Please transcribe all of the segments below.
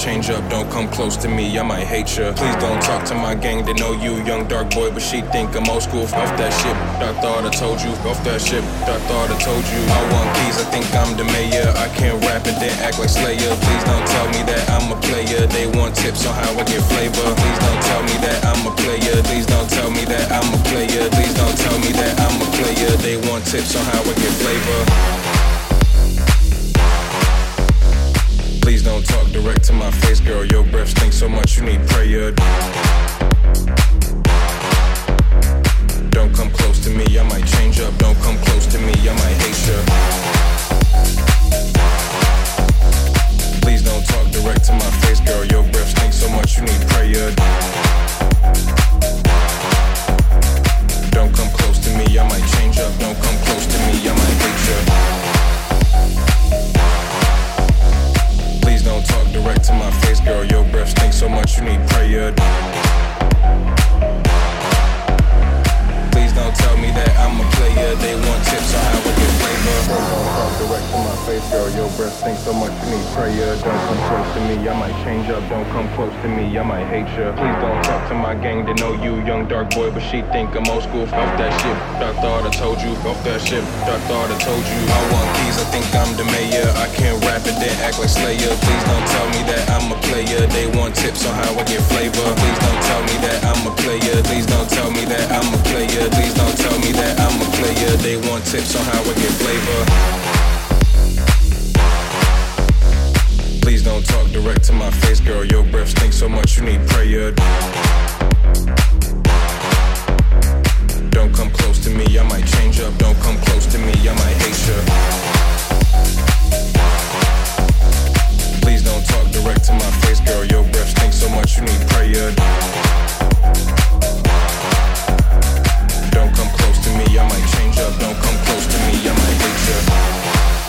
change up. Don't come close to me, I might hate you. Please don't talk to my gang, they know you, young dark boy, but she think I'm old school. Off that ship, I thought I told you. Off that ship, I thought I told you. I want keys, I think I'm the mayor. I can't rap and then act like Slayer. Please don't tell me that I'm a player. They want tips on how I get flavor. Please don't tell me that I'm a player. Please don't tell me that I'm a player. Please don't tell me that I'm a player. They want tips on how I get flavor. Direct to my face, girl. Your breath stinks so much, you need prayer. Don't come close to me, I might change up. Don't come close to me, I might hate you. Please don't talk direct to my face, girl. Your breath stinks so much, you need prayer. You. Please don't talk to my gang, they know you, young dark boy, but she think I'm old school. Off that shit, I thought I told you. Off that shit, I thought I told you. I want keys, I think I'm the mayor. I can't rap it, then act like Slayer. Please don't tell me that I'm a player. They want tips on how I get flavor. Please don't tell me that I'm a player. Please don't tell me that I'm a player. Please don't tell me that I'm a player. They want tips on how I get flavor. Please don't talk direct to my face, girl. Your breath stinks so much, you need prayer. Don't come close to me, I might change up. Don't come close to me, I might hate you. Please don't talk direct to my face, girl. Your breath stinks so much, you need prayer. Don't come close to me, I might change up. Don't come close to me, I might hate you.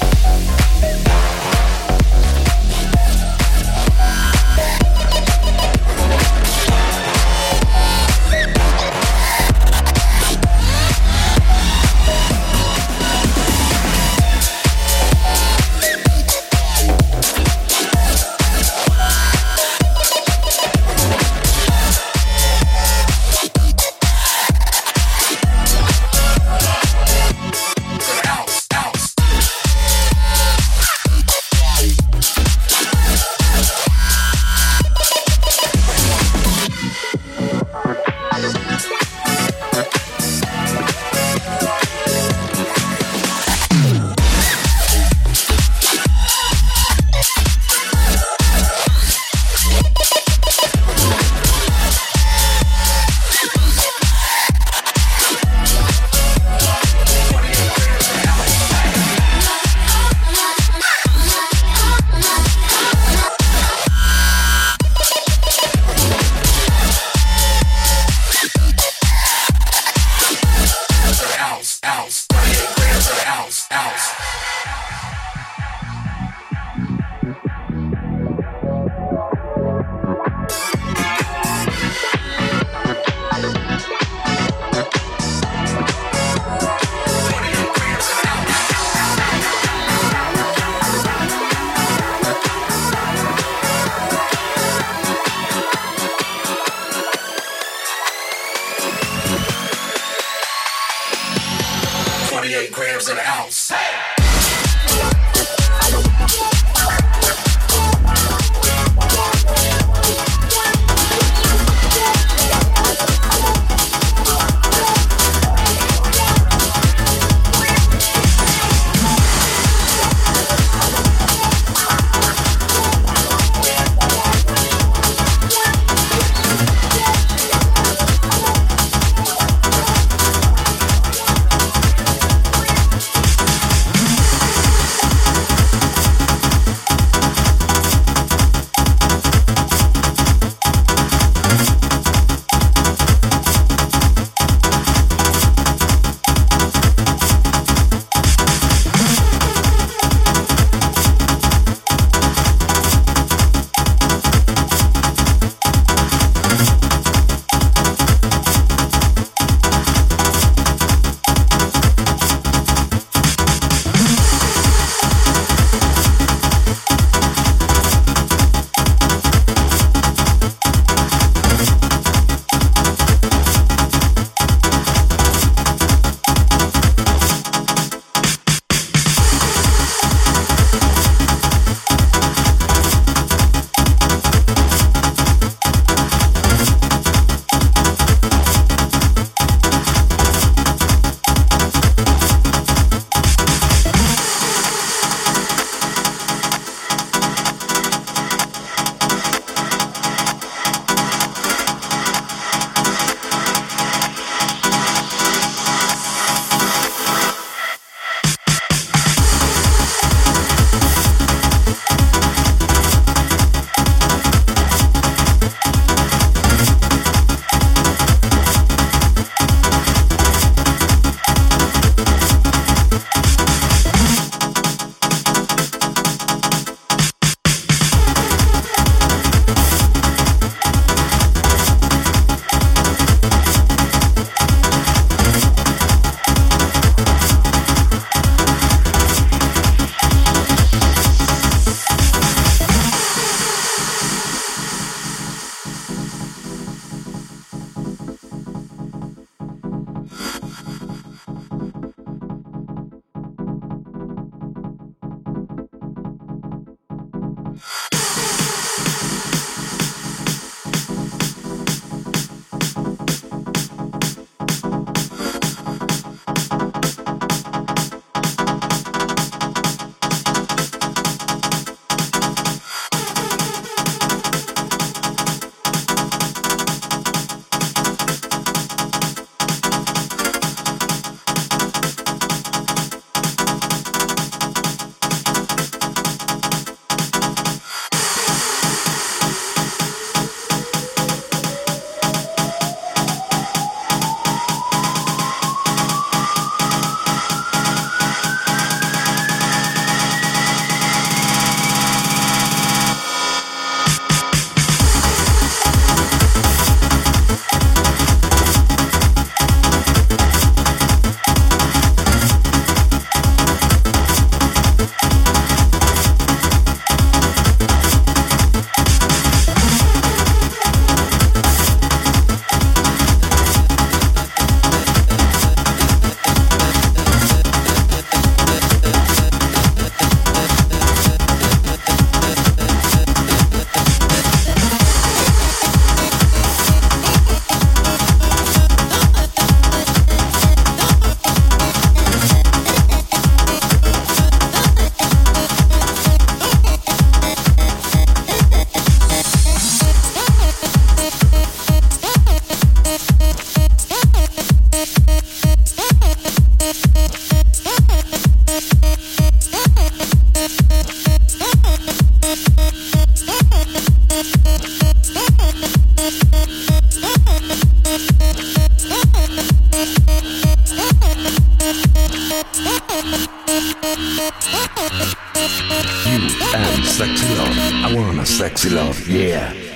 Love, yeah.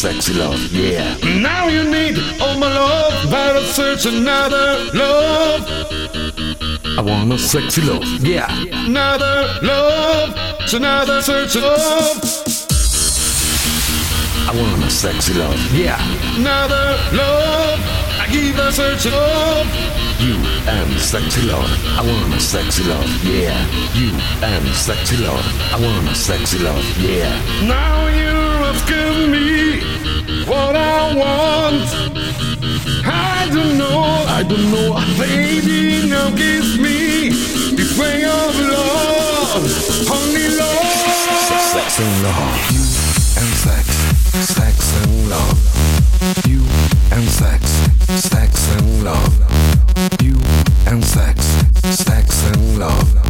Sexy love, yeah. Now you need all my love, better search another love. I want a sexy love, yeah. Another love, it's another search of. I want a sexy love, yeah. Another love, I give a search of. You and sexy love, I want a sexy love, yeah. You and sexy love, I want a sexy love, yeah. Now don't know. Baby, now kiss me. This way of love, only love. Sex and love, you and sex, sex and love. You and sex, sex and love. You and sex, sex and love.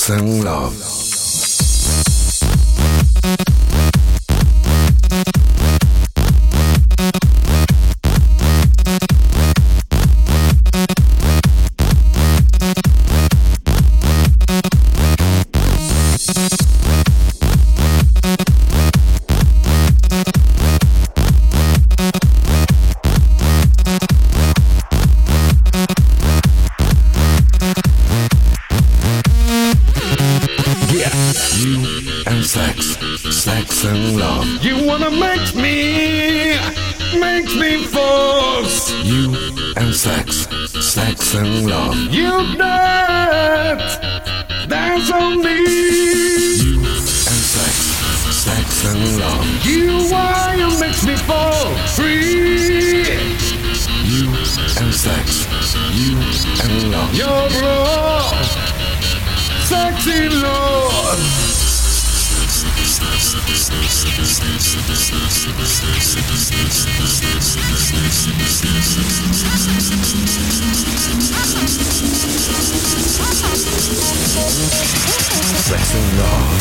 San Love. and love. You why you makes me fall free. You and sex. You and love. Your bra. Sexy love. Sex and love.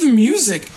to the music.